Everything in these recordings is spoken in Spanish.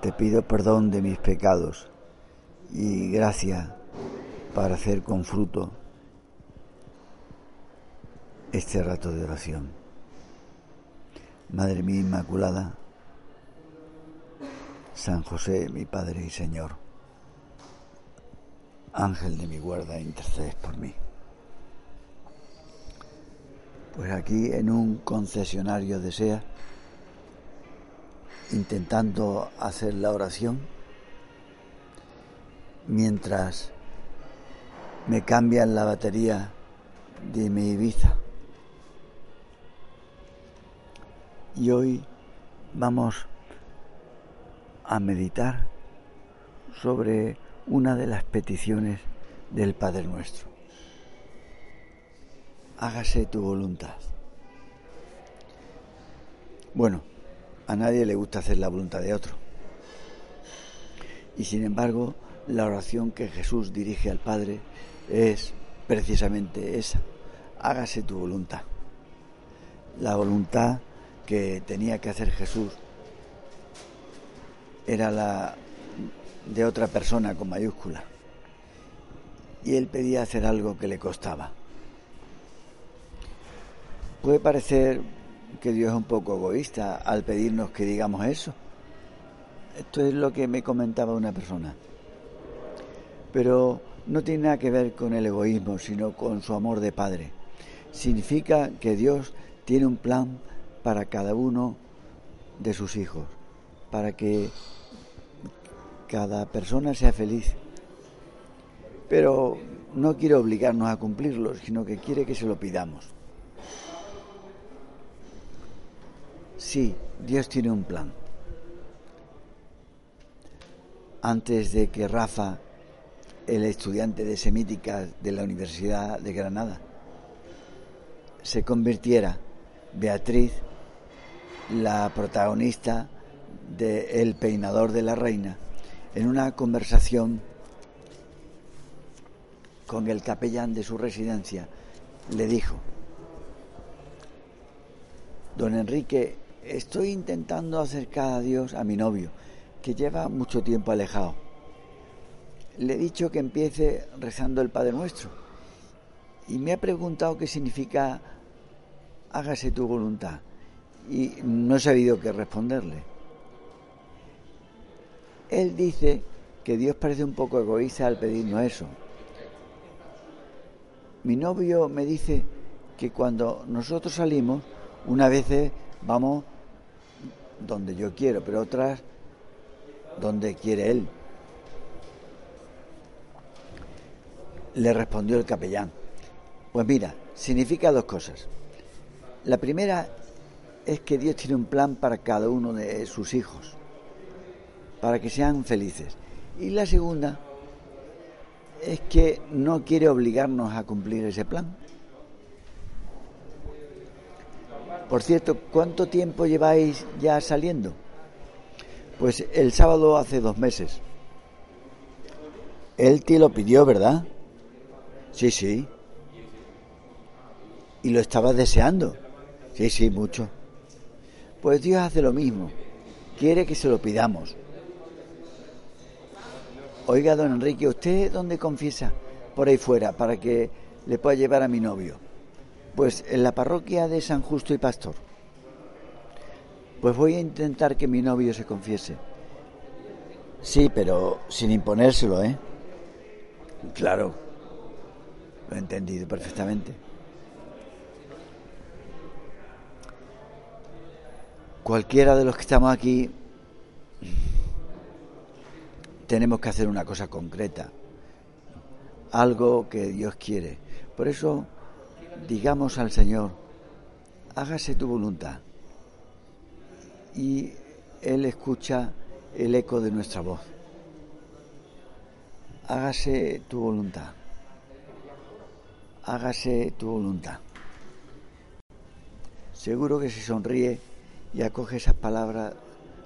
Te pido perdón de mis pecados y gracia para hacer con fruto este rato de oración. Madre mía Inmaculada, San José, mi Padre y Señor, Ángel de mi guarda, intercedes por mí. Pues aquí en un concesionario de SEA, intentando hacer la oración, mientras me cambian la batería de mi Ibiza. Y hoy vamos a meditar sobre una de las peticiones del Padre Nuestro. Hágase tu voluntad. Bueno, a nadie le gusta hacer la voluntad de otro. Y sin embargo, la oración que Jesús dirige al Padre es precisamente esa. Hágase tu voluntad. La voluntad que tenía que hacer Jesús era la de otra persona con mayúscula. Y él pedía hacer algo que le costaba. Puede parecer que Dios es un poco egoísta al pedirnos que digamos eso. Esto es lo que me comentaba una persona. Pero no tiene nada que ver con el egoísmo, sino con su amor de padre. Significa que Dios tiene un plan para cada uno de sus hijos, para que cada persona sea feliz. Pero no quiere obligarnos a cumplirlo, sino que quiere que se lo pidamos. Sí, Dios tiene un plan. Antes de que Rafa, el estudiante de semítica de la Universidad de Granada, se convirtiera, Beatriz, la protagonista de El peinador de la reina, en una conversación con el capellán de su residencia, le dijo, Don Enrique, estoy intentando acercar a Dios a mi novio, que lleva mucho tiempo alejado. Le he dicho que empiece rezando el Padre Nuestro y me ha preguntado qué significa hágase tu voluntad y no he sabido qué responderle. Él dice que Dios parece un poco egoísta al pedirnos eso. Mi novio me dice que cuando nosotros salimos, una vez vamos donde yo quiero, pero otras donde quiere él. Le respondió el capellán. Pues mira, significa dos cosas. La primera es que Dios tiene un plan para cada uno de sus hijos, para que sean felices. Y la segunda es que no quiere obligarnos a cumplir ese plan. Por cierto, ¿cuánto tiempo lleváis ya saliendo? Pues el sábado hace dos meses. Él te lo pidió, ¿verdad? Sí, sí. Y lo estabas deseando. Sí, sí, mucho. Pues Dios hace lo mismo. Quiere que se lo pidamos. Oiga, don Enrique, ¿usted dónde confiesa? Por ahí fuera, para que le pueda llevar a mi novio. Pues en la parroquia de San Justo y Pastor. Pues voy a intentar que mi novio se confiese. Sí, pero sin imponérselo, ¿eh? Claro. Lo he entendido perfectamente. Cualquiera de los que estamos aquí tenemos que hacer una cosa concreta, algo que Dios quiere. Por eso digamos al Señor, hágase tu voluntad. Y Él escucha el eco de nuestra voz. Hágase tu voluntad. Hágase tu voluntad. Seguro que se sonríe y acoge esas palabras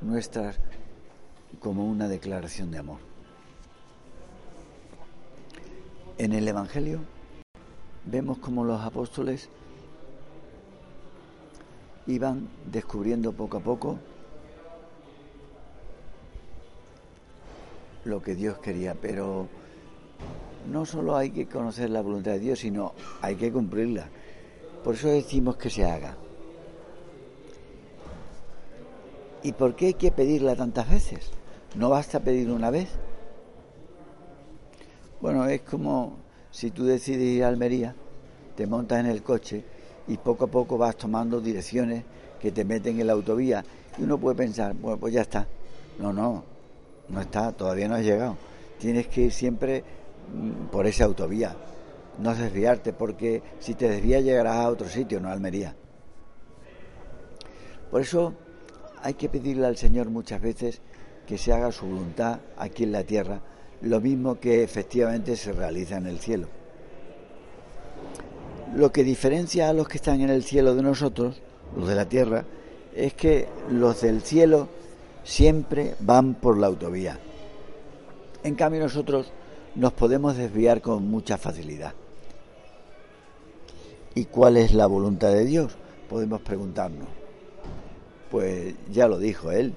nuestras como una declaración de amor. En el Evangelio vemos como los apóstoles iban descubriendo poco a poco lo que Dios quería, pero no solo hay que conocer la voluntad de Dios, sino hay que cumplirla. Por eso decimos que se haga. ¿Y por qué hay que pedirla tantas veces? ¿No basta pedir una vez? Bueno, es como si tú decides ir a Almería, te montas en el coche y poco a poco vas tomando direcciones que te meten en la autovía y uno puede pensar, bueno, pues ya está. No, no, no está, todavía no has llegado. Tienes que ir siempre mm, por esa autovía, no desviarte, porque si te desvías llegarás a otro sitio, no a Almería. Por eso hay que pedirle al Señor muchas veces que se haga su voluntad aquí en la tierra, lo mismo que efectivamente se realiza en el cielo. Lo que diferencia a los que están en el cielo de nosotros, los de la tierra, es que los del cielo siempre van por la autovía. En cambio nosotros nos podemos desviar con mucha facilidad. ¿Y cuál es la voluntad de Dios? Podemos preguntarnos. Pues ya lo dijo él,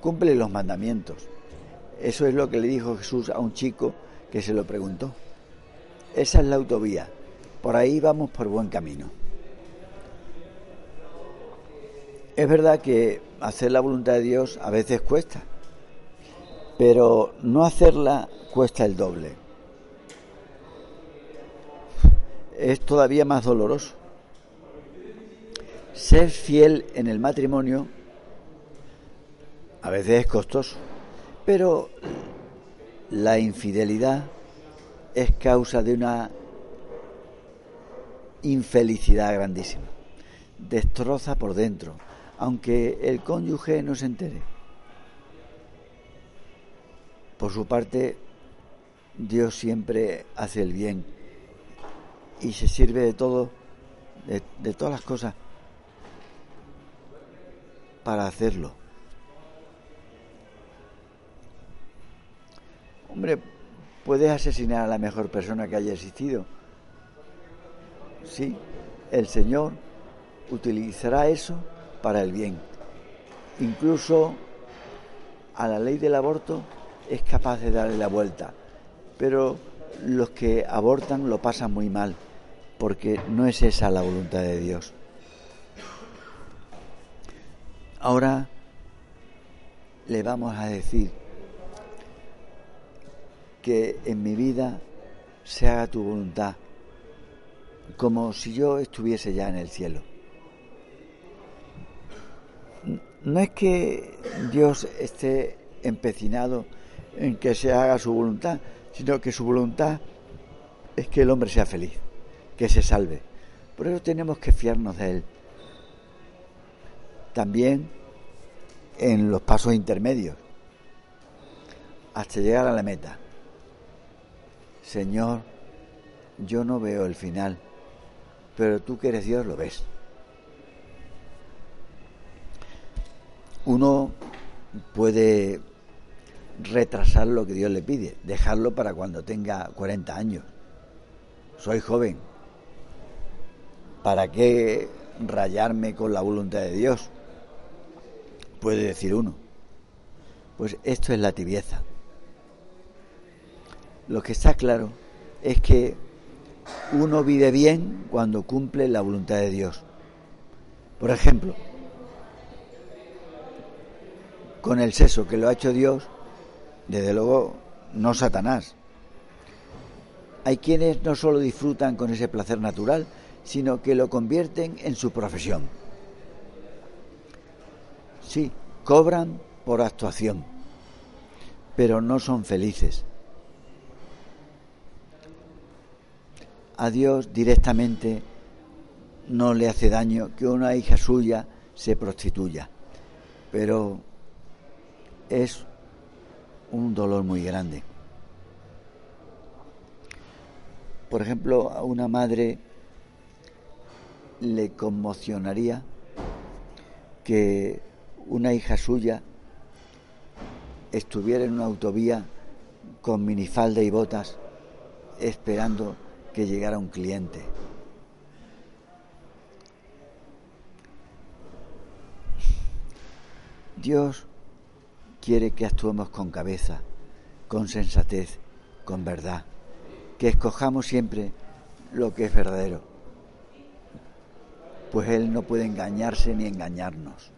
cumple los mandamientos. Eso es lo que le dijo Jesús a un chico que se lo preguntó. Esa es la autovía. Por ahí vamos por buen camino. Es verdad que hacer la voluntad de Dios a veces cuesta, pero no hacerla cuesta el doble. Es todavía más doloroso. Ser fiel en el matrimonio a veces es costoso, pero la infidelidad es causa de una infelicidad grandísima. Destroza por dentro, aunque el cónyuge no se entere. Por su parte, Dios siempre hace el bien y se sirve de todo, de, todas las cosas, para hacerlo. Hombre, puedes asesinar a la mejor persona que haya existido. Sí, el Señor utilizará eso para el bien. Incluso a la ley del aborto es capaz de darle la vuelta, pero los que abortan lo pasan muy mal, porque no es esa la voluntad de Dios. Ahora le vamos a decir que en mi vida se haga tu voluntad, como si yo estuviese ya en el cielo no es que Dios esté empecinado en que se haga su voluntad, sino que su voluntad es que el hombre sea feliz, que se salve. Por eso tenemos que fiarnos de Él. También en los pasos intermedios, hasta llegar a la meta. Señor, yo no veo el final, pero tú que eres Dios lo ves. uno puede retrasar lo que Dios le pide, dejarlo para cuando tenga 40 años. Soy joven. ¿Para qué rayarme con la voluntad de Dios? Puede decir uno. Pues esto es la tibieza. Lo que está claro es que uno vive bien cuando cumple la voluntad de Dios. Por ejemplo, con el sexo que lo ha hecho Dios, desde luego no Satanás. Hay quienes no solo disfrutan con ese placer natural, sino que lo convierten en su profesión. Sí, cobran por actuación, pero no son felices. A Dios directamente no le hace daño que una hija suya se prostituya, pero es un dolor muy grande. Por ejemplo, a una madre le conmocionaría que una hija suya estuviera en una autovía con minifalda y botas esperando que llegara un cliente. Dios quiere que actuemos con cabeza, con sensatez, con verdad, que escojamos siempre lo que es verdadero, pues Él no puede engañarse ni engañarnos.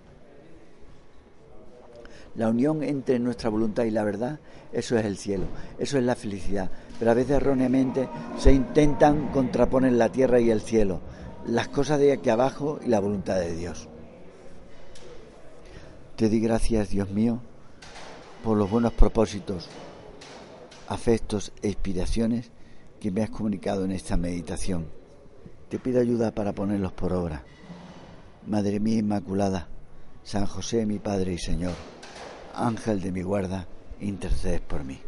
La unión entre nuestra voluntad y la verdad, eso es el cielo, eso es la felicidad. Pero a veces erróneamente se intentan contraponer la tierra y el cielo, las cosas de aquí abajo y la voluntad de Dios. Te di gracias, Dios mío, por los buenos propósitos, afectos e inspiraciones que me has comunicado en esta meditación. Te pido ayuda para ponerlos por obra. Madre mía Inmaculada, San José mi Padre y Señor, Ángel de mi guarda, intercedes por mí.